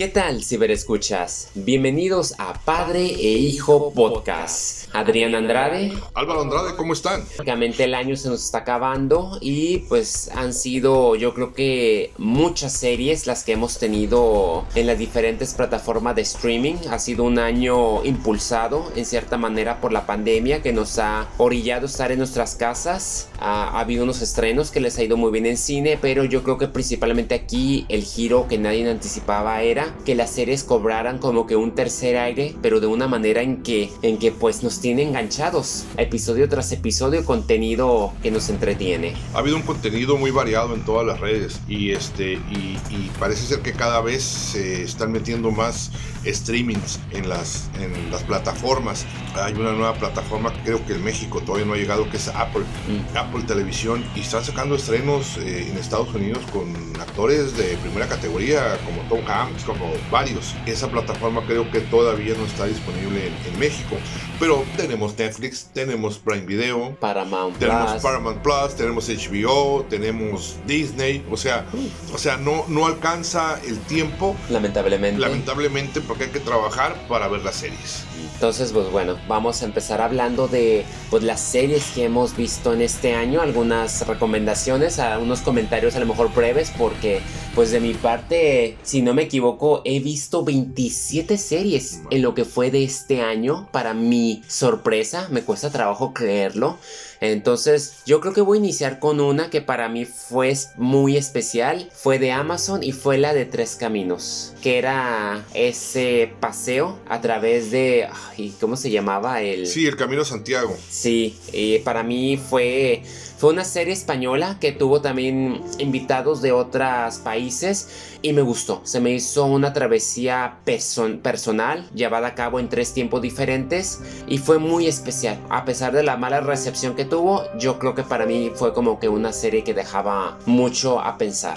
¿Qué tal, ciberescuchas? Bienvenidos a Padre e Hijo Podcast. Adrián Andrade. Álvaro Andrade, ¿cómo están? Prácticamente el año se nos está acabando y pues han sido yo creo que muchas series las que hemos tenido en las diferentes plataformas de streaming. Ha sido un año impulsado en cierta manera por la pandemia que nos ha orillado estar en nuestras casas. Ha, ha habido unos estrenos que les ha ido muy bien en cine, pero yo creo que principalmente aquí el giro que nadie anticipaba era que las series cobraran como que un tercer aire, pero de una manera en que, en que pues nos tiene enganchados, episodio tras episodio, contenido que nos entretiene. Ha habido un contenido muy variado en todas las redes y este y, y parece ser que cada vez se están metiendo más streamings en las, en las plataformas. Hay una nueva plataforma que creo que en México todavía no ha llegado, que es Apple, Mm. Apple Televisión, y están sacando estrenos eh, en Estados Unidos con actores de primera categoría, como Tom Hanks, como varios. Esa plataforma creo que todavía no está disponible en, en México, pero tenemos Netflix, tenemos Prime Video, Paramount tenemos Plus. Paramount Plus, tenemos HBO, tenemos Disney, o sea, o sea, no, no alcanza el tiempo, Lamentablemente. lamentablemente, porque hay que trabajar para ver las series. Entonces, pues bueno, vamos a empezar hablando de pues, las series que hemos visto en este año, algunas recomendaciones, algunos comentarios a lo mejor breves, porque pues de mi parte, si no me equivoco, he visto 27 series en lo que fue de este año. Para mi sorpresa, me cuesta trabajo creerlo. Entonces, yo creo que voy a iniciar con una que para mí fue muy especial. Fue de Amazon y fue la de Tres Caminos. Que era ese paseo a través de. Ay, ¿Cómo se llamaba? El. Sí, El Camino Santiago. Sí, y para mí fue, fue una serie española que tuvo también invitados de otros países y me gustó. Se me hizo una travesía person- personal llevada a cabo en tres tiempos diferentes y fue muy especial. A pesar de la mala recepción que tuvo, yo creo que para mí fue como que una serie que dejaba mucho a pensar.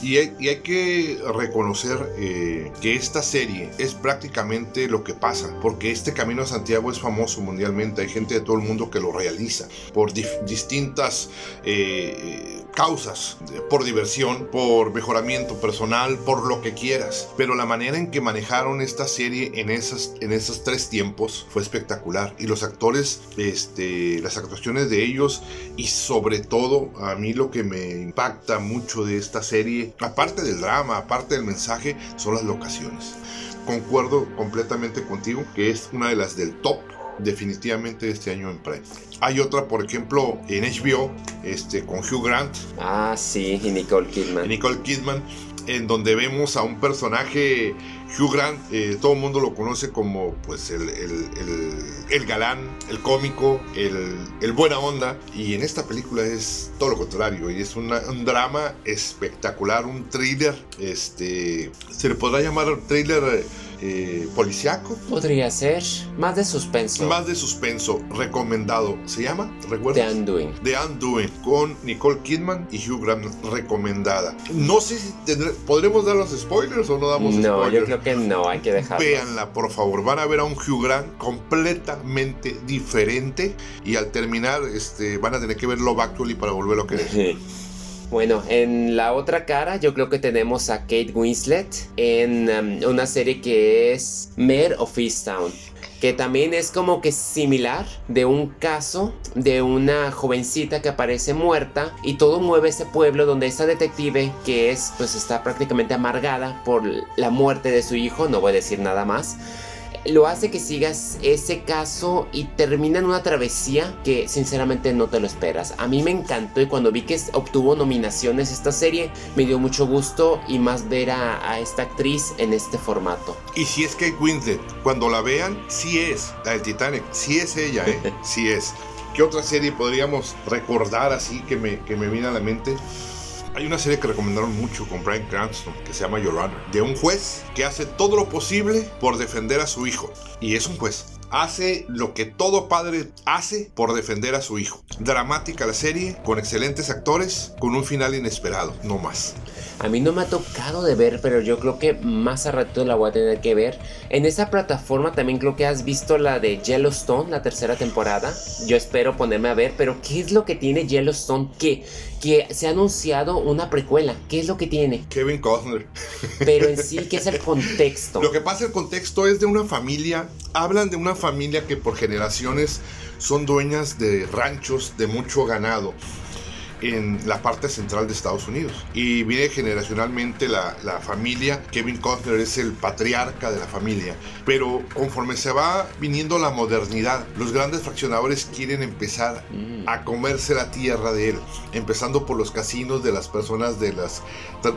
Y hay, y hay que reconocer eh, que esta serie es prácticamente lo que pasa, porque este Camino a Santiago es famoso mundialmente, hay gente de todo el mundo que lo realiza por dif- distintas eh, causas, eh, por diversión, por mejoramiento personal, por lo que quieras. Pero la manera en que manejaron esta serie en, esas, en esos tres tiempos fue espectacular. Y los actores, este, las actuaciones de ellos y sobre todo a mí lo que me impacta mucho de esta serie, aparte del drama, aparte del mensaje, son las locaciones. Concuerdo completamente contigo que es una de las del top definitivamente de este año en Prime. Hay otra, por ejemplo, en HBO, este, con Hugh Grant Ah, sí, y Nicole y Kidman. Nicole Kidman, en donde vemos a un personaje, Hugh Grant, eh, todo el mundo lo conoce como pues el, el- el- el galán, el cómico, el, el buena onda, y en esta película es todo lo contrario, y es una- un drama espectacular, un thriller, este, se le podrá llamar thriller eh, policiaco, Podría ser más de suspenso. más de suspenso, recomendado, ¿se llama? The ¿Recuerdas? Undoing. The Undoing con Nicole Kidman y Hugh Grant recomendada. No sé si tendré- podremos dar los spoilers o no damos No, yo spoilers. creo que no, hay que dejarlo. Véanla, por favor. Van a ver a un Hugh Grant completamente diferente y al terminar este, van a tener que ver Love Actually para volverlo a querer. Bueno, en la otra cara yo creo que tenemos a Kate Winslet en um, una serie que es Mayor of Easttown. Que también es como que similar de un caso de una jovencita que aparece muerta y todo mueve ese pueblo donde esta detective que es pues está prácticamente amargada por la muerte de su hijo, no voy a decir nada más, lo hace que sigas ese caso y termina en una travesía que sinceramente no te lo esperas. A mí me encantó y cuando vi que obtuvo nominaciones esta serie me dio mucho gusto y más ver a, a esta actriz en este formato. Y si es Kate Winslet, cuando la vean, sí es la del Titanic, sí es ella, ¿eh? sí es. ¿Qué otra serie podríamos recordar así que me, que me viene a la mente? Hay una serie que recomendaron mucho con Brian Cranston que se llama Your Honor, de un juez que hace todo lo posible por defender a su hijo. Y es un juez. Hace lo que todo padre hace por defender a su hijo. Dramática la serie, con excelentes actores, con un final inesperado, no más. A mí no me ha tocado de ver, pero yo creo que más a rato la voy a tener que ver. En esa plataforma también creo que has visto la de Yellowstone, la tercera temporada. Yo espero ponerme a ver, pero ¿qué es lo que tiene Yellowstone? Que, que se ha anunciado una precuela. ¿Qué es lo que tiene? Kevin Costner. Pero en sí, ¿qué es el contexto? Lo que pasa, el contexto es de una familia. Hablan de una familia que por generaciones son dueñas de ranchos de mucho ganado en la parte central de Estados Unidos. Y viene generacionalmente la, la, familia, Kevin Costner es el patriarca de la familia. Pero conforme se va viniendo la modernidad, los grandes fraccionadores quieren empezar mm. a comerse la tierra de él, empezando por los casinos de las personas de las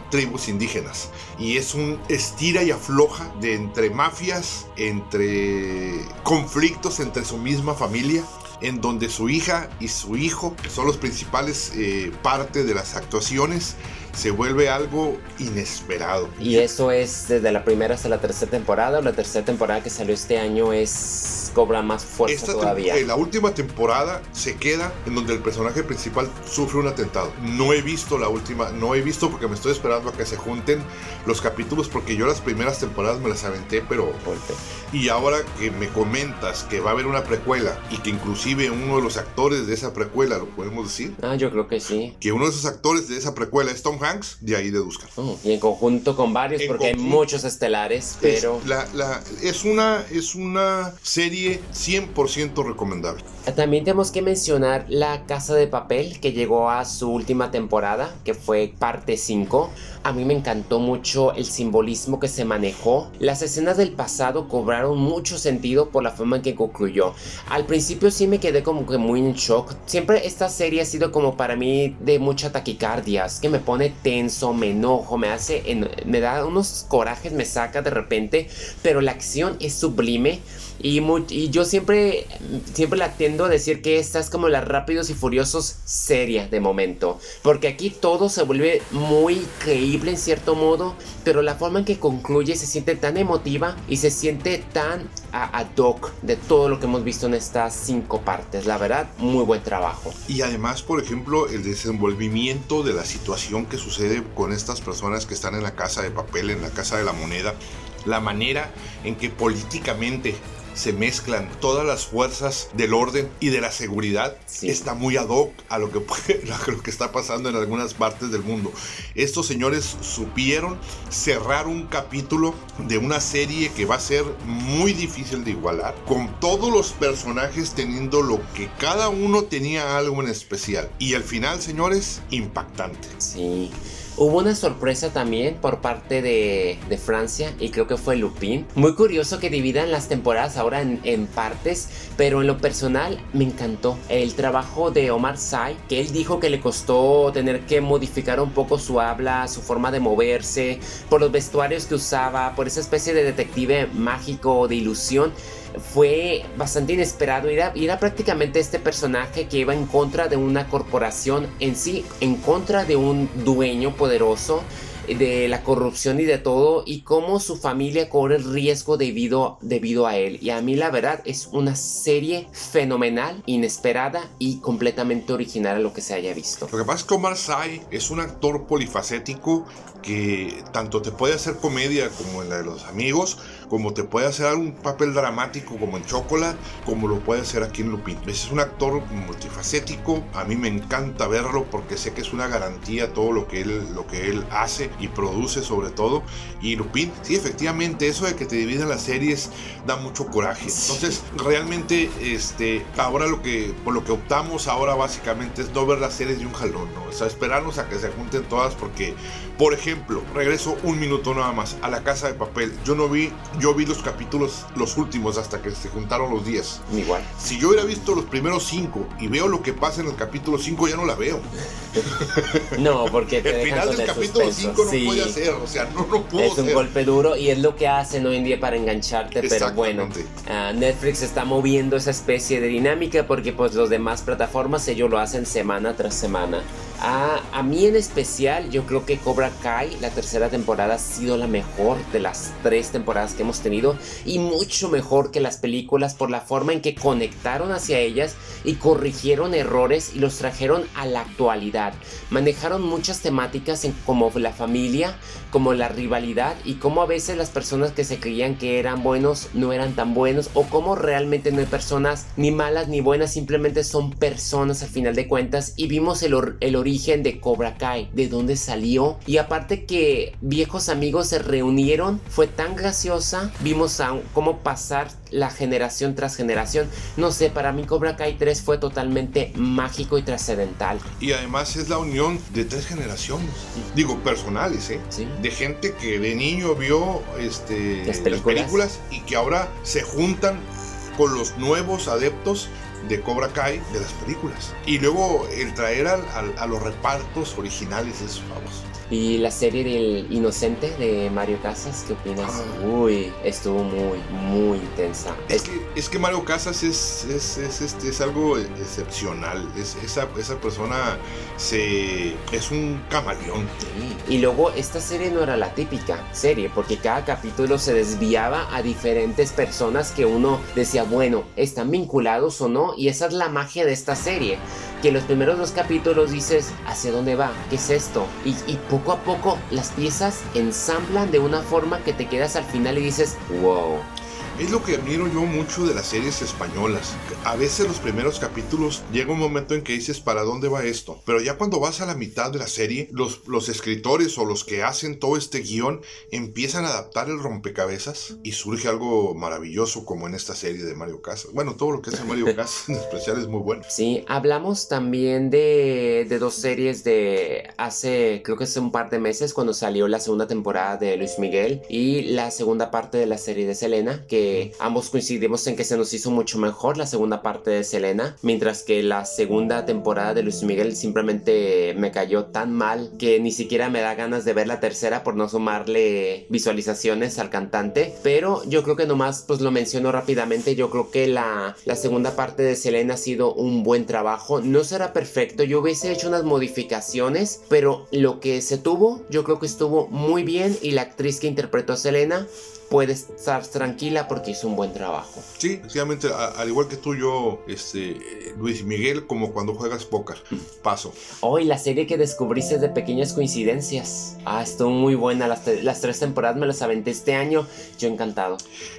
tribus indígenas. Y es un estira y afloja de entre mafias, entre conflictos entre su misma familia en donde su hija y su hijo son los principales eh, parte de las actuaciones se vuelve algo inesperado. Y eso es desde la primera hasta la tercera temporada, la tercera temporada que salió este año es cobra más fuerza todavía. En la última temporada se queda en donde el personaje principal sufre un atentado. No he visto la última, no he visto porque me estoy esperando a que se junten los capítulos porque yo las primeras temporadas me las aventé, pero y ahora que me comentas que va a haber una precuela y que inclusive uno de los actores de esa precuela, lo podemos decir. Ah, yo creo que sí. Que uno de esos actores de esa precuela es Tom Hanks, de ahí deduzcan. Oh, y en conjunto con varios, porque hay muchos estelares, pero... Es, la, es, una, es una serie 100% recomendable. También tenemos que mencionar La Casa de Papel, que llegó a su última temporada, que fue parte 5. A mí me encantó mucho el simbolismo que se manejó. Las escenas del pasado cobraron mucho sentido por la forma en que concluyó. Al principio sí me quedé como que muy en shock. Siempre esta serie ha sido como para mí de mucha taquicardia. Es que me pone tenso, me enojo, me hace... me da unos corajes, me saca de repente. Pero la acción es sublime. Y, y, yo siempre, siempre la tiendo a decir que esta es como la Rápidos y Furiosos seria de momento. Porque aquí todo se vuelve muy creíble en cierto modo. Pero la forma en que concluye se siente tan emotiva y se siente tan ad hoc de todo lo que hemos visto en estas cinco partes. La verdad, muy buen trabajo. Y además, por ejemplo, el desenvolvimiento de la situación que sucede con estas personas que están en la casa de papel, en la casa de la moneda. La manera en que políticamente se mezclan todas las fuerzas del orden y de la seguridad está muy ad hoc a lo, que, a lo que está pasando en algunas partes del mundo. Estos señores supieron cerrar un capítulo de una serie que va a ser muy difícil de igualar, con todos los personajes teniendo lo que cada uno tenía algo en especial. Y al final, señores, impactante. Sí. Hubo una sorpresa también por parte de, Francia y creo que fue Lupin. Muy curioso que dividan las temporadas ahora en, partes, pero en lo personal me encantó el trabajo de Omar Sy, que él dijo que le costó tener que modificar un poco su habla, su forma de moverse, por los vestuarios que usaba, por esa especie de detective mágico de ilusión fue bastante inesperado. Era, era prácticamente este personaje que iba en contra de una corporación en sí, en contra de un dueño poderoso de la corrupción y de todo y cómo su familia corre el riesgo debido, debido a él. Y a mí la verdad es una serie fenomenal, inesperada y completamente original a lo que se haya visto. Lo que pasa es que Omar Sy es un actor polifacético que tanto te puede hacer comedia como en la de los amigos, como te puede hacer un papel dramático como en Chocolate, como lo puede hacer aquí en Lupin. Es un actor multifacético, a mí me encanta verlo porque sé que es una garantía todo lo que él, lo que él hace y produce sobre todo. Y Lupin, sí, efectivamente, eso de que te dividan las series da mucho coraje. Entonces, realmente, este, ahora lo que, por lo que optamos ahora básicamente es no ver las series de un jalón, ¿no? O sea, esperarnos a que se junten todas porque, por ejemplo, regreso un minuto nada más a la casa de papel. Yo no vi, yo vi los capítulos, los últimos, hasta que se juntaron los 10. Igual. Si yo hubiera visto los primeros 5 y veo lo que pasa en el capítulo 5, ya no la veo. no, porque te el final del capítulo 5 no puede hacer, o sea, no puedo Es un golpe duro y es lo que hacen hoy en día para engancharte, pero bueno, uh, Netflix está moviendo esa especie de dinámica porque pues los demás plataformas ellos lo hacen semana tras semana. A, a mí en especial, yo creo que Cobra Kai, la tercera temporada, ha sido la mejor de las tres temporadas que hemos tenido y mucho mejor que las películas por la forma en que conectaron hacia ellas y corrigieron errores y los trajeron a la actualidad. Manejaron muchas temáticas en, como la familia, como la rivalidad y cómo a veces las personas que se creían que eran buenos no eran tan buenos o cómo realmente no hay personas ni malas ni buenas, simplemente son personas al final de cuentas y vimos el, el origen de Cobra Kai, de dónde salió y aparte que viejos amigos se reunieron, fue tan graciosa, vimos a, cómo pasar la generación tras generación. No sé, para mí Cobra Kai 3 fue totalmente mágico y trascendental. Y además es la unión de tres generaciones, digo personales, ¿eh? Sí. De gente que de niño vio este, las, películas. y que ahora se juntan con los nuevos adeptos de Cobra Kai de las películas. Y luego el traer al, al, a los repartos originales es famoso. Y la serie del Inocente de Mario Casas, ¿qué opinas? Ah. Uy, estuvo muy, muy intensa. Es que, es que Mario Casas es, es, es, este, es algo excepcional. Es, esa, esa persona se, es un camaleón. Sí. Y luego esta serie no era la típica serie, porque cada capítulo se desviaba a diferentes personas que uno decía, bueno, ¿están vinculados o no? Y esa es la magia de esta serie que los primeros dos capítulos dices, ¿hacia dónde va? ¿Qué es esto? Y, y, poco a poco las piezas ensamblan de una forma que te quedas al final y dices, wow. Es lo que admiro yo mucho de las series españolas. A veces los primeros capítulos llega un momento en que dices para dónde va esto. Pero ya cuando vas a la mitad de la serie, los, los escritores o los que hacen todo este guion empiezan a adaptar el rompecabezas y surge algo maravilloso como en esta serie de Mario Casas. Bueno, todo lo que hace Mario Casas en especial es muy bueno. Sí, hablamos también de, de dos series de hace, creo que hace un par de meses cuando salió la segunda temporada de Luis Miguel y la segunda parte de la serie de Selena, que ambos coincidimos en que se nos hizo mucho mejor la segunda parte de Selena, mientras que la segunda temporada de Luis Miguel simplemente me cayó tan mal que ni siquiera me da ganas de ver la tercera por no sumarle visualizaciones al cantante, pero yo creo que nomás pues lo menciono rápidamente, yo creo que la, la segunda parte de Selena ha sido un buen trabajo, no será perfecto, yo hubiese hecho unas modificaciones, pero lo que se tuvo yo creo que estuvo muy bien y la actriz que interpretó a Selena puede estar tranquila porque hizo un buen trabajo. Sí, efectivamente, al igual que tú, yo, este, Luis Miguel, como cuando juegas póker, paso. Hoy oh, la serie que descubriste de pequeñas coincidencias. Ah, estuvo muy buena. Las, las, tres temporadas me las aventé este año. Yo encantado.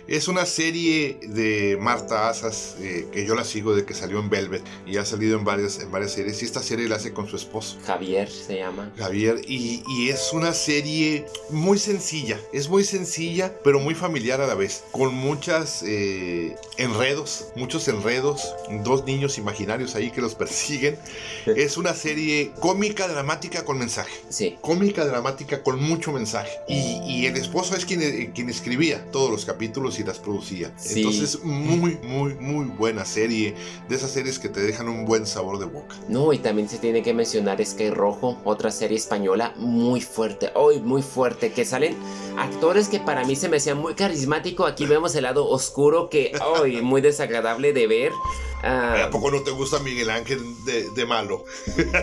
Es una serie de Marta Asas eh, que yo la sigo de que salió en Velvet y ha salido en varias, en varias series. Y esta serie la hace con su esposo. Javier se llama. Javier. Y, y es una serie muy sencilla. Es muy sencilla, pero muy familiar a la vez, con muchas eh, enredos, muchos enredos, dos niños imaginarios ahí que los persiguen. es una serie cómica, dramática con mensaje. Sí. Cómica, dramática con mucho mensaje. Y, y el esposo es quien, eh, quien, escribía todos los capítulos y las producía. Sí. Entonces, muy, muy, muy buena serie. De esas series que te dejan un buen sabor de boca. No, y también se tiene que mencionar Sky Rojo, otra serie española muy fuerte, hoy muy fuerte, que salen actores que para mí se me hacían muy carismático. Aquí vemos el lado oscuro que hoy muy desagradable de ver. Uh, ¿A poco no te gusta Miguel Ángel de, de, malo?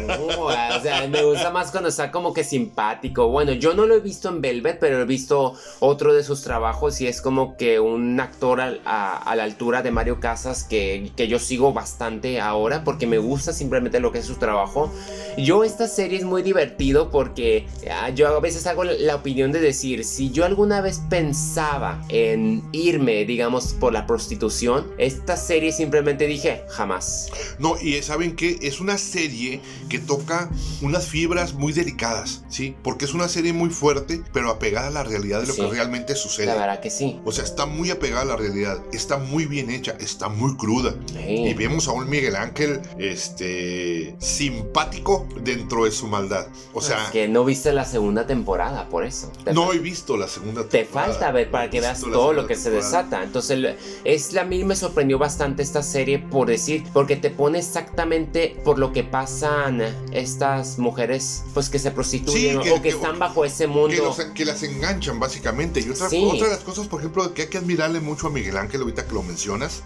No, o sea, me gusta más cuando está como que simpático. Bueno, yo no lo he visto en Velvet, pero he visto otro de sus trabajos y es como que un actor a, a, a la altura de Mario Casas que, que, yo sigo bastante ahora porque me gusta simplemente lo que es su trabajo. Yo esta serie es muy divertido porque uh, yo a veces hago la opinión de decir, si yo alguna vez pensaba en irme, digamos, por la prostitución, esta serie simplemente dije, jamás. No, y saben que es una serie que toca unas fibras muy delicadas, ¿sí? Porque es una serie muy fuerte, pero apegada a la realidad de lo sí, que realmente sucede. La verdad que sí. O sea, está muy apegada a la realidad, está muy bien hecha, está muy cruda. Sí. Y vemos a un Miguel Ángel, este, simpático dentro de su maldad. O sea... Es que no viste la segunda temporada, por eso. No he visto la segunda temporada. Te falta ver para que veas todo lo que temporada. se desata. Entonces, es, a mí me sorprendió bastante esta serie por decir, porque te pone exactamente por lo que pasan estas mujeres, pues que se prostituyen sí, que, o que, que, están bajo ese mundo. Que, los, que, las enganchan básicamente. Y otra, Sí. otra de las cosas, por ejemplo, que hay que admirarle mucho a Miguel Ángel ahorita que lo mencionas,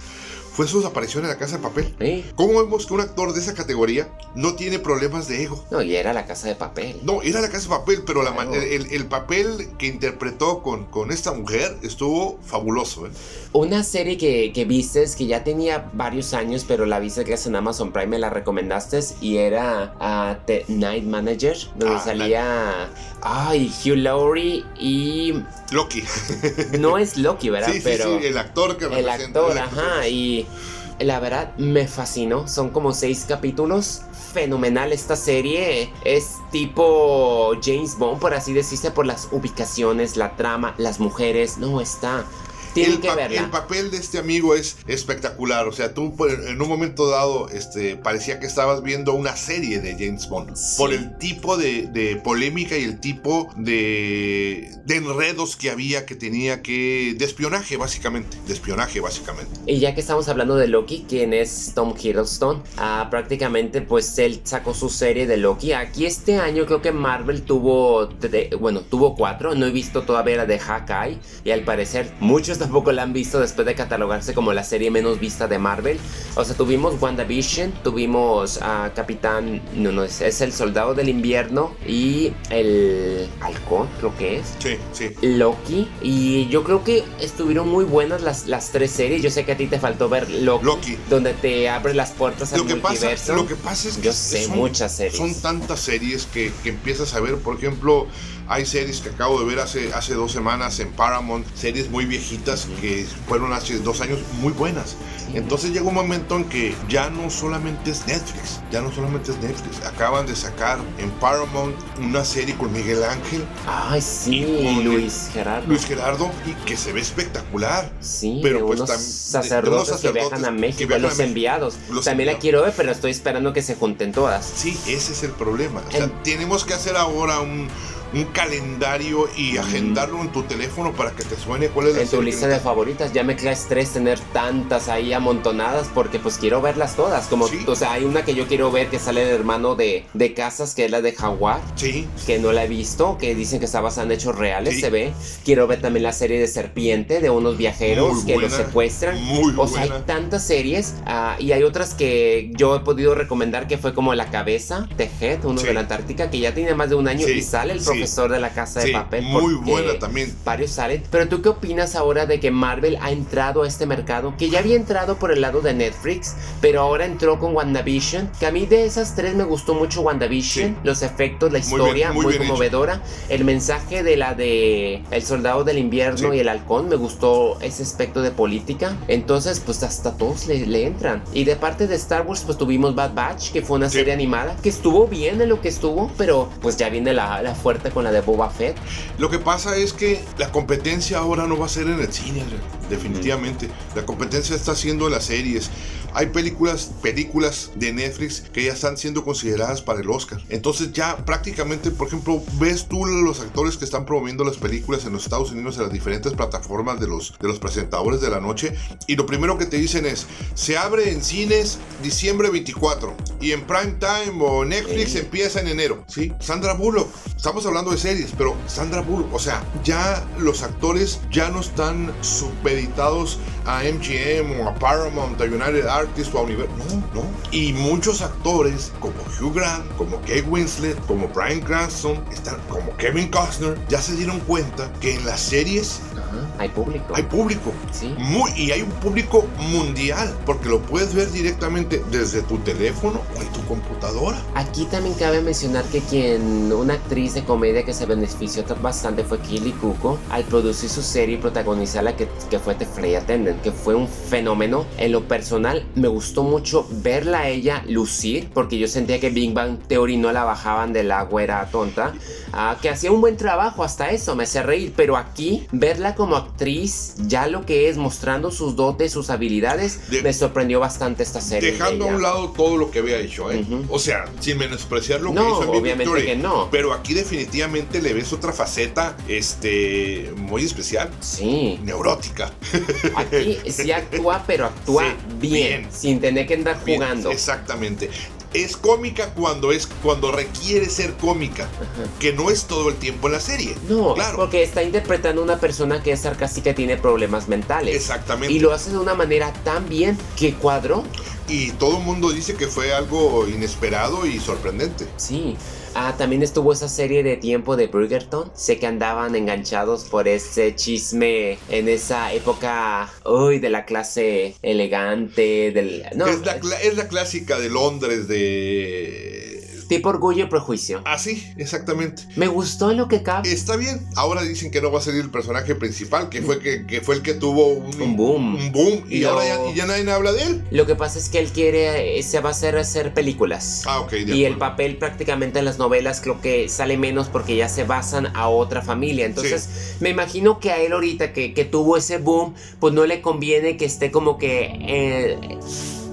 fue su aparición en la casa de papel. Sí. ¿Cómo vemos que un actor de esa categoría no tiene problemas de ego? No, y era la casa de papel. No, era la casa de papel, pero la Claro. man- el, el papel que interpretó con, con esta mujer estuvo fabuloso. ¿eh? Una serie que, que vistes que ya tenía varios años, pero la viste que es en Amazon Prime, me la recomendaste y era ah, The Night Manager, donde Ah, salía ay, Hugh Laurie y Loki. no es Loki, ¿verdad? sí, sí, pero sí, el actor que el representa- actor, el actor. ajá, y la verdad me fascinó. Son como seis capítulos. Fenomenal esta serie. Es tipo James Bond, por así decirse, por las ubicaciones, la trama, las mujeres. No, está. Tienen el, que pa- verla. el papel de este amigo es espectacular. O sea, tú por- en un momento dado este, parecía que estabas viendo una serie de James Bond. Sí. Por el tipo de, de polémica y el tipo de, de enredos que había que tenía que... De espionaje, básicamente. De espionaje, básicamente. Y ya que estamos hablando de Loki, quien es Tom Hiddleston, ah, prácticamente pues él sacó su serie de Loki. Aquí este año creo que Marvel tuvo, bueno, tuvo cuatro, no he visto todavía la de Hawkeye y al parecer muchos tampoco la han visto después de catalogarse como la serie menos vista de Marvel. O sea, tuvimos WandaVision, tuvimos a Capitán, no, no, es, es el Soldado del Invierno y el Halcón, creo que es. Sí, sí. Loki y yo creo que estuvieron muy buenas las, las tres series. Yo sé que a ti te faltó ver Loki, Loki. donde te abre las puertas al Lo que, pasa, multiverso. lo que pasa es que Yo sé son, muchas series. son tantas series que, que empiezas a ver. Por ejemplo, hay series que acabo de ver hace, hace dos semanas en Paramount, series muy viejitas que fueron hace dos años muy buenas. Entonces llega un momento en que ya no solamente es Netflix, ya no solamente es Netflix. Acaban de sacar en Paramount una serie con Miguel Ángel, Ay, sí, Y Luis Gerardo. Luis Gerardo, y que se ve espectacular. Sí, Pero, de pues, unos tam- de- de sacerdotes, unos que sacerdotes viajan a que México, viajan a los México. enviados. Los También la enviados. quiero ver, pero estoy esperando que se junten todas. Sí, ese es el problema. O sea, En- tenemos que hacer ahora un, un calendario y agendarlo en tu teléfono para que te suene cuál es la En tu lista de favoritas ya me crea estrés tener tantas ahí amontonadas porque pues quiero verlas todas. Como, Sí. o sea, hay una que yo quiero ver que sale el hermano de, de Casas, que es la de Jaguar. Sí, que no la he visto, que dicen que está basada en hechos reales, Sí. se ve. Quiero ver también la serie de Serpiente, de unos viajeros Muy que los buena, secuestran. muy o sea, hay buena. tantas series ah, y hay otras que yo he podido recomendar que fue como La Cabeza, Head, uno Sí. de la Antártica, que ya tiene más de un año y sale el sí. Profesor de la Casa de sí, Papel. muy buena también. Varios salen. Pero tú qué opinas ahora de que Marvel ha entrado a este mercado? Que ya había entrado por el lado de Netflix, pero ahora entró con WandaVision. Que a mí de esas tres me gustó mucho WandaVision. Sí. Los efectos, la Muy historia, bien, muy, muy bien conmovedora. El mensaje de la de El Soldado del Invierno Sí. y el Halcón, me gustó ese aspecto de política. Entonces, pues hasta todos le, le entran. Y de parte de Star Wars, pues tuvimos Bad Batch, que fue una Sí. serie animada, que estuvo bien en lo que estuvo, pero pues ya viene la, la fuerte con la de Boba Fett. Lo que pasa es que la competencia ahora no va a ser en el cine, definitivamente. La competencia está siendo en las series. Hay películas, películas de Netflix que ya están siendo consideradas para el Oscar. Entonces ya prácticamente, por ejemplo, ves tú los actores que están promoviendo las películas en los Estados Unidos en las diferentes plataformas de los, de los presentadores de la noche y lo primero que te dicen es, se abre en cines diciembre 24 y en prime time o Netflix empieza en enero. Sí, Sandra Bullock. Estamos hablando de series, pero Sandra Bullock, o sea, ya los actores ya no están supeditados a MGM o a Paramount, a United Artists o a Universal. No, no. Y muchos actores como Hugh Grant, como Kate Winslet, como Brian Cranston, están, como Kevin Costner, ya se dieron cuenta que en las series Hay público. hay público. Sí. Muy, y hay un público mundial, porque lo puedes ver directamente desde tu teléfono o en tu computadora. Aquí también cabe mencionar que quien, una actriz de comedia que se benefició bastante fue Kelly Cuco al producir su serie y protagonizarla que, que fue The Flight Attendant, que fue un fenómeno. En lo personal me gustó mucho verla a ella lucir, porque yo sentía que Big Bang Theory no la bajaban de la güera tonta, ah, que hacía un buen trabajo hasta eso, me hacía reír, pero aquí verla como actriz, ya lo que es mostrando sus dotes, sus habilidades, De- me sorprendió bastante esta serie. de Dejando a un lado todo lo que había hecho, ¿eh? O sea, sin menospreciar lo que No, hizo en Big obviamente Victory, que no. Pero aquí definitivamente le ves otra faceta, este, muy especial, Sí. neurótica. Aquí sí actúa, pero actúa Sí, bien, bien. Sin tener que andar jugando. Exactamente. es cómica cuando es cuando requiere ser cómica, que no es todo el tiempo en la serie. No, claro. porque está interpretando a una persona que es sarcástica y tiene problemas mentales. Exactamente. Y lo hace de una manera tan bien que cuadró. Y todo el mundo dice que fue algo inesperado y sorprendente. Sí. Ah, también estuvo esa serie de tiempo de Bridgerton. Sé que andaban enganchados por ese chisme en esa época, uy, de la clase elegante, del... No, la, es la clásica de Londres de... tipo orgullo y prejuicio. Así, exactamente. Me gustó lo que cabe. Está bien. Ahora dicen que no va a ser el personaje principal, que fue, que, que fue el que tuvo un, Un boom. Un boom. Y Lo- ahora ya, y ya nadie habla de él. Lo que pasa es que él quiere, se va a hacer hacer películas. Ah, ok. de Y el papel prácticamente en las novelas creo que sale menos porque ya se basan a otra familia. Entonces me imagino que a él ahorita que, que tuvo ese boom, pues no le conviene que esté como que eh,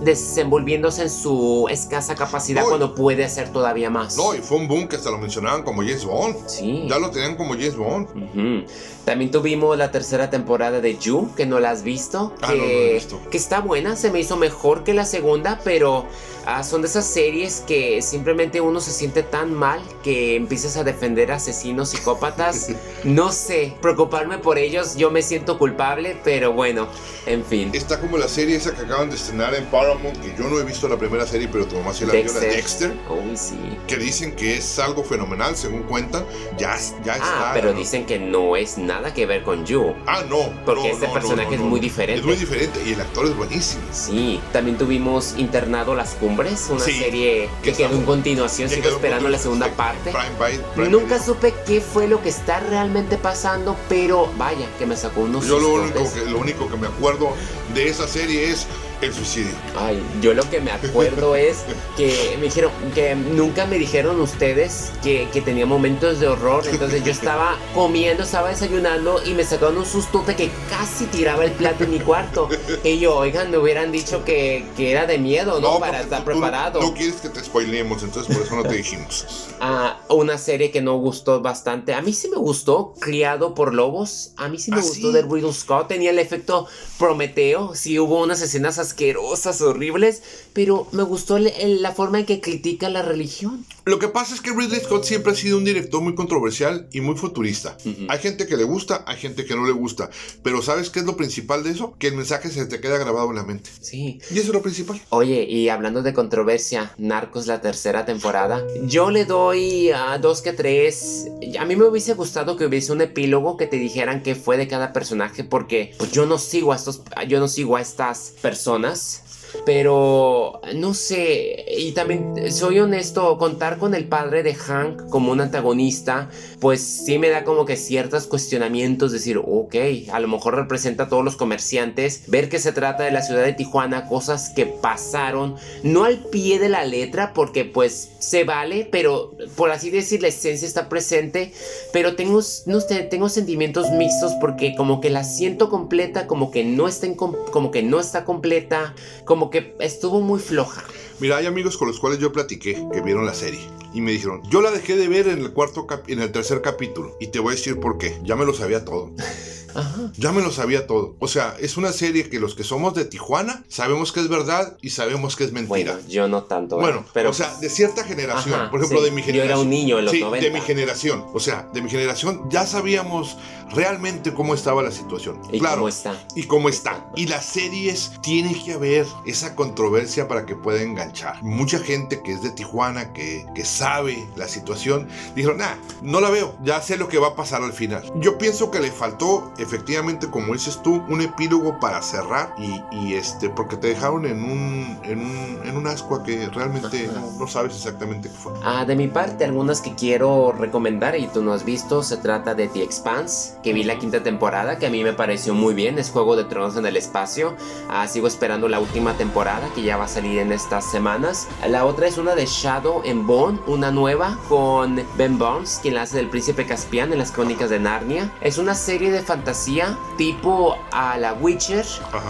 desenvolviéndose en su escasa capacidad No, cuando puede hacer todavía más. No, y fue un boom que hasta lo mencionaban como James Bond. Sí. Ya lo tenían como James Bond. También tuvimos la tercera temporada de You, que no la has visto. Ah, que, no, no la he visto. que está buena, se me hizo mejor que la segunda, pero ah, son de esas series que simplemente uno se siente tan mal que empiezas a defender asesinos psicópatas. no sé, preocuparme por ellos, yo me siento culpable, pero bueno, en fin. Está como la serie esa que acaban de estrenar en Paramount, que yo no he visto la primera serie, pero tu mamá sí la vio, la Dexter. Dexter, Uy, sí. que dicen que es algo fenomenal, según cuentan. Ya, ya está. Ah, pero ¿no? dicen que no es nada que ver con You. Ah, no. Porque no, este no, personaje es muy diferente. Es muy diferente y el actor es buenísimo. Sí, también tuvimos Internado Las Cumbres, una Sí, serie que que quedó en continuación, sigo esperando la segunda parte. Prime Bite, Prime Nunca Video. supe qué fue lo que está realmente pasando, pero vaya, que me sacó unos Yo lo único, que, lo único que me acuerdo de esa serie es el suicidio. Ay, yo lo que me acuerdo es que me dijeron, que nunca me dijeron ustedes que, que tenía momentos de horror, entonces yo estaba comiendo, estaba desayunando y me sacaron un susto de que casi tiraba el plato en mi cuarto. Y yo, oigan, me hubieran dicho que, que era de miedo, ¿no? Para porque estar tú- preparado. No quieres que te spoilemos, entonces por eso no te dijimos. Ah, una serie que no gustó bastante. A mí sí me gustó, Criado por Lobos. A mí sí me ¿Ah, gustó sí? de Riddle Scott. Tenía el efecto Prometeo. Sí hubo unas escenas asquerosas, horribles. Pero me gustó la forma en que critica la religión. Lo que pasa es que Ridley Scott siempre ha sido un director muy controversial y muy futurista. Ujú. Hay gente que le gusta, hay gente que no le gusta. Pero ¿sabes qué es lo principal de eso? Que el mensaje se te queda grabado en la mente. Sí. Y eso es lo principal. Oye, y hablando de controversia, Narcos la tercera temporada, yo le doy a dos que tres. A mí me hubiese gustado que hubiese un epílogo que te dijeran qué fue de cada personaje, porque pues, yo no sigo a estos, yo no sigo a estas personas. Pero no sé, y también soy honesto, contar con el padre de Hank como un antagonista, pues sí me da como que ciertos cuestionamientos, decir, ok, a lo mejor representa a todos los comerciantes, ver que se trata de la ciudad de Tijuana, cosas que pasaron, no al pie de la letra, porque pues se vale, pero por así decir, la esencia está presente, pero tengo, no sé, tengo sentimientos mixtos porque como que la siento completa, como que no está, como que no está completa, como que estuvo muy floja. Mira, hay amigos con los cuales yo platiqué que vieron la serie y me dijeron, yo la dejé de ver en el cuarto en el tercer capítulo y te voy a decir por qué. Ya me lo sabía todo. Ajá. Ya me lo sabía todo. O sea, es una serie que los que somos de Tijuana sabemos que es verdad y sabemos que es mentira. Bueno, yo no tanto. ¿eh? Bueno, pero o sea, de cierta generación, Ajá, por ejemplo, sí. de mi Yo generación. era un niño en los sí, 90. de mi generación. O sea, de mi generación ya sabíamos realmente cómo estaba la situación. ¿Y claro. cómo está? Y cómo está. Y las series tiene que haber esa controversia para que pueda enganchar. Mucha gente que es de Tijuana, que, que sabe la situación, dijeron, nah, no la veo, ya sé lo que va a pasar al final. Yo pienso que le faltó, efectivamente, como dices tú, un epílogo para cerrar y, y este, porque te dejaron en un, en un, en un ascua que realmente no sabes exactamente qué fue. Ah, de mi parte, algunas que quiero recomendar y tú no has visto, se trata de The Expanse, que vi la quinta temporada, que a mí me pareció muy bien, es Juego de Tronos en el espacio. Ah, sigo esperando la última temporada, que ya va a salir en estas semanas. La otra es una de Shadow and Bone, una nueva con Ben Barnes, quien la hace del príncipe Caspian en las crónicas de Narnia. Es una serie de fantasía tipo a la Witcher,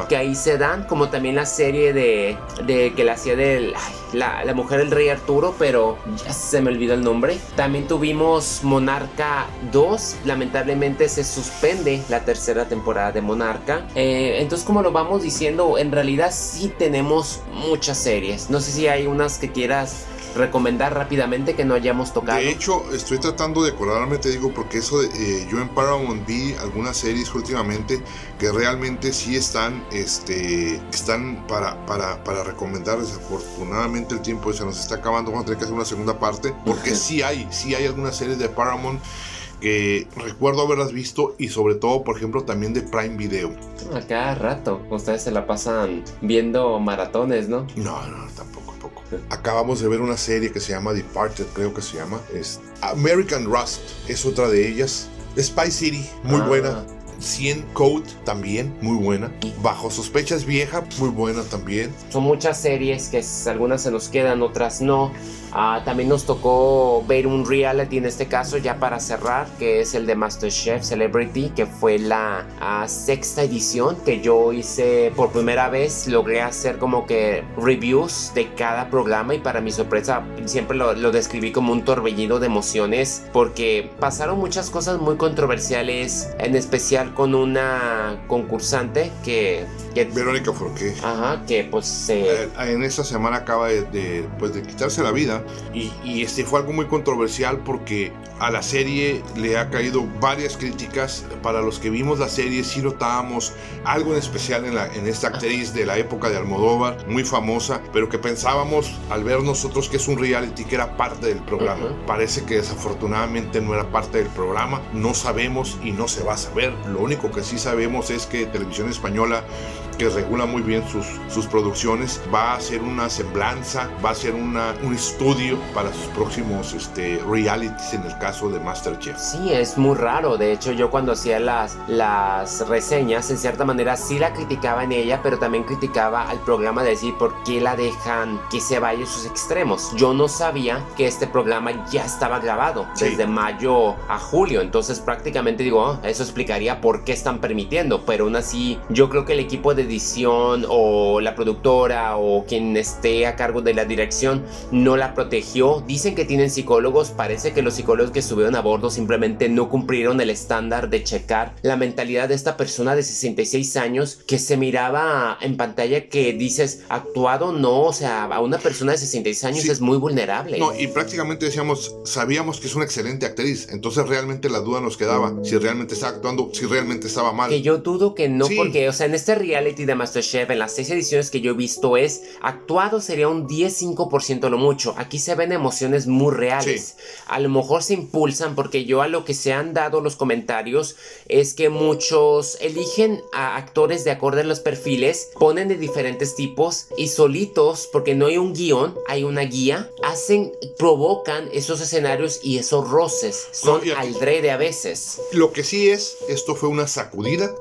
que ahí se dan, como también la serie de, de que la hacía de la, la, mujer del rey Arturo, pero ya se me olvidó el nombre. También tuvimos Monarca 2, lamentablemente se suspende la tercera temporada de Monarca. Eh, entonces, como lo vamos diciendo, en realidad sí tenemos muchas series. No sé si hay unas que quieras recomendar rápidamente que no hayamos tocado? De hecho, estoy tratando de acordarme, te digo, porque eso de, eh, yo en Paramount vi algunas series últimamente que realmente sí están, este, están para, para, para recomendar. Desafortunadamente el tiempo se nos está acabando, vamos a tener que hacer una segunda parte, porque sí hay, sí hay algunas series de Paramount que recuerdo haberlas visto y sobre todo, por ejemplo, también de Prime Video. A cada rato, ustedes se la pasan viendo maratones, ¿no? No, no. Acabamos de ver una serie que se llama Departed, creo que se llama. Es American Rust, es otra de ellas. Spy City, muy ah. buena. 100 Code también, muy buena. Bajo sospechas vieja, muy buena también. Son muchas series que algunas se nos quedan, otras no. Ah, también nos tocó ver un reality en este caso ya para cerrar, que es el de MasterChef Celebrity, que fue la ah, sexta edición que yo hice por primera vez. Logré hacer como que reviews de cada programa y para mi sorpresa siempre lo, lo describí como un torbellino de emociones porque pasaron muchas cosas muy controversiales, en especial con una concursante que Verónica Forqué. Ajá, que pues eh, en esta semana acaba de, pues, de quitarse la vida y, y, este fue algo muy controversial porque a la serie le ha caído varias críticas. Para los que vimos la serie sí notábamos algo en especial en, la, en esta actriz de la época de Almodóvar, muy famosa, pero que pensábamos al ver nosotros que es un reality que era parte del programa. Parece que desafortunadamente no era parte del programa, no sabemos y no se va a saber. Lo único que sí sabemos es que Televisión Española que regula muy bien sus, sus producciones, va a ser una semblanza, va a ser una, un estudio para sus próximos este, realities en el caso de Masterchef. Sí, es muy raro. De hecho, yo cuando hacía las, las reseñas, en cierta manera sí la criticaba en ella, pero también criticaba al programa de decir por qué la dejan que se vaya a sus extremos. Yo no sabía que este programa ya estaba grabado desde mayo a julio, entonces prácticamente digo, oh, eso explicaría por qué están permitiendo, pero aún así yo creo que el equipo de edición o la productora o quien esté a cargo de la dirección no la protegió. Dicen que tienen psicólogos, parece que los psicólogos que subieron a bordo simplemente no cumplieron el estándar de checar la mentalidad de esta persona de 66 años que se miraba en pantalla que dices actuado no, o sea, a una persona de 66 años es muy vulnerable. No, y prácticamente decíamos, sabíamos que es una excelente actriz, entonces realmente la duda nos quedaba si realmente estaba actuando, si realmente estaba mal. Que yo dudo que no, porque, o sea, en este reality de Masterchef en las seis ediciones que yo he visto es actuado sería un 10-5% lo mucho. Aquí se ven emociones muy reales. A lo mejor se impulsan porque yo a lo que se han dado los comentarios es que muchos eligen a actores de acuerdo a los perfiles, ponen de diferentes tipos y solitos, porque no hay un guion, hay una guía, hacen, provocan esos escenarios y esos roces. Son aldrede a veces. Lo que sí es, esto fue una sacudida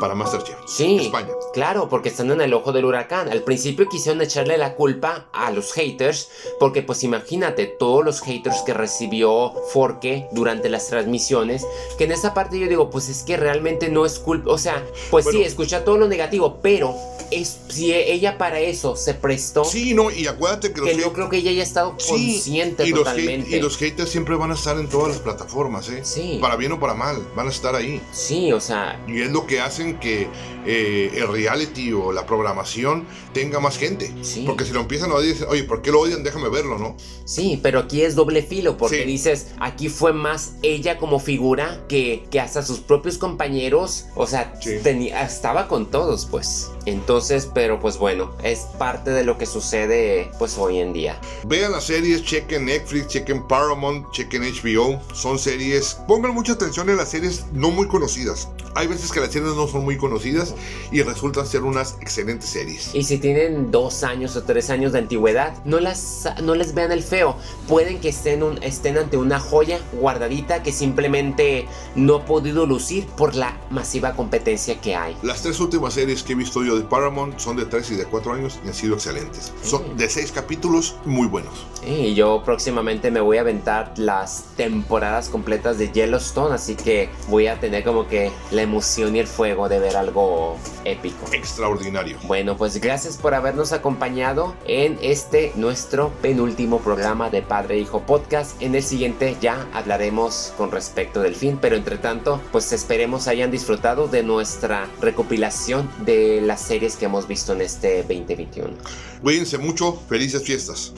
para Masterchef. Sí, España. Claro, porque están en el ojo del huracán. Al principio quisieron echarle la culpa a los haters, porque pues imagínate todos los haters que recibió Forke durante las transmisiones, que en esa parte yo digo, pues es que realmente no es culpa, o sea, pues sí, escucha todo lo negativo, pero es, si ella para eso se prestó. Sí, no, y acuérdate que, yo creo que ella ya ha estado consciente y totalmente. Los y los haters siempre van a estar en todas las plataformas, ¿eh? Sí. Para bien o para mal, van a estar ahí. Sí, o sea. Y es lo que hacen que eh, el reality o la programación tenga más gente. Porque si lo empiezan a odiar, oye, ¿por qué lo odian? Déjame verlo, ¿no? Sí, pero aquí es doble filo, porque dices, aquí fue más ella como figura que, que hasta sus propios compañeros, o sea, tenía, estaba con todos, pues. Entonces, pero pues bueno, es parte de lo que sucede pues hoy en día. Vean las series, chequen Netflix, chequen Paramount, chequen HBO. Son series, pongan mucha atención en las series no muy conocidas. Hay veces que las series no son muy conocidas y resultan ser unas excelentes series. Y si tienen dos años o tres años de antigüedad, no, las, no les vean el feo. Pueden que estén, un, estén ante una joya guardadita que simplemente no ha podido lucir por la masiva competencia que hay. Las tres últimas series que he visto yo de Paramount son de 3 y de 4 años y han sido excelentes. Son de 6 capítulos muy buenos. Y yo próximamente me voy a aventar las temporadas completas de Yellowstone, así que voy a tener como que la emoción y el fuego de ver algo épico. Extraordinario. Bueno, pues gracias por habernos acompañado en este nuestro penúltimo programa de Padre Hijo Podcast. En el siguiente ya hablaremos con respecto del fin, pero entre tanto, pues esperemos hayan disfrutado de nuestra recopilación de las series que hemos visto en este 2021. Cuídense mucho, felices fiestas.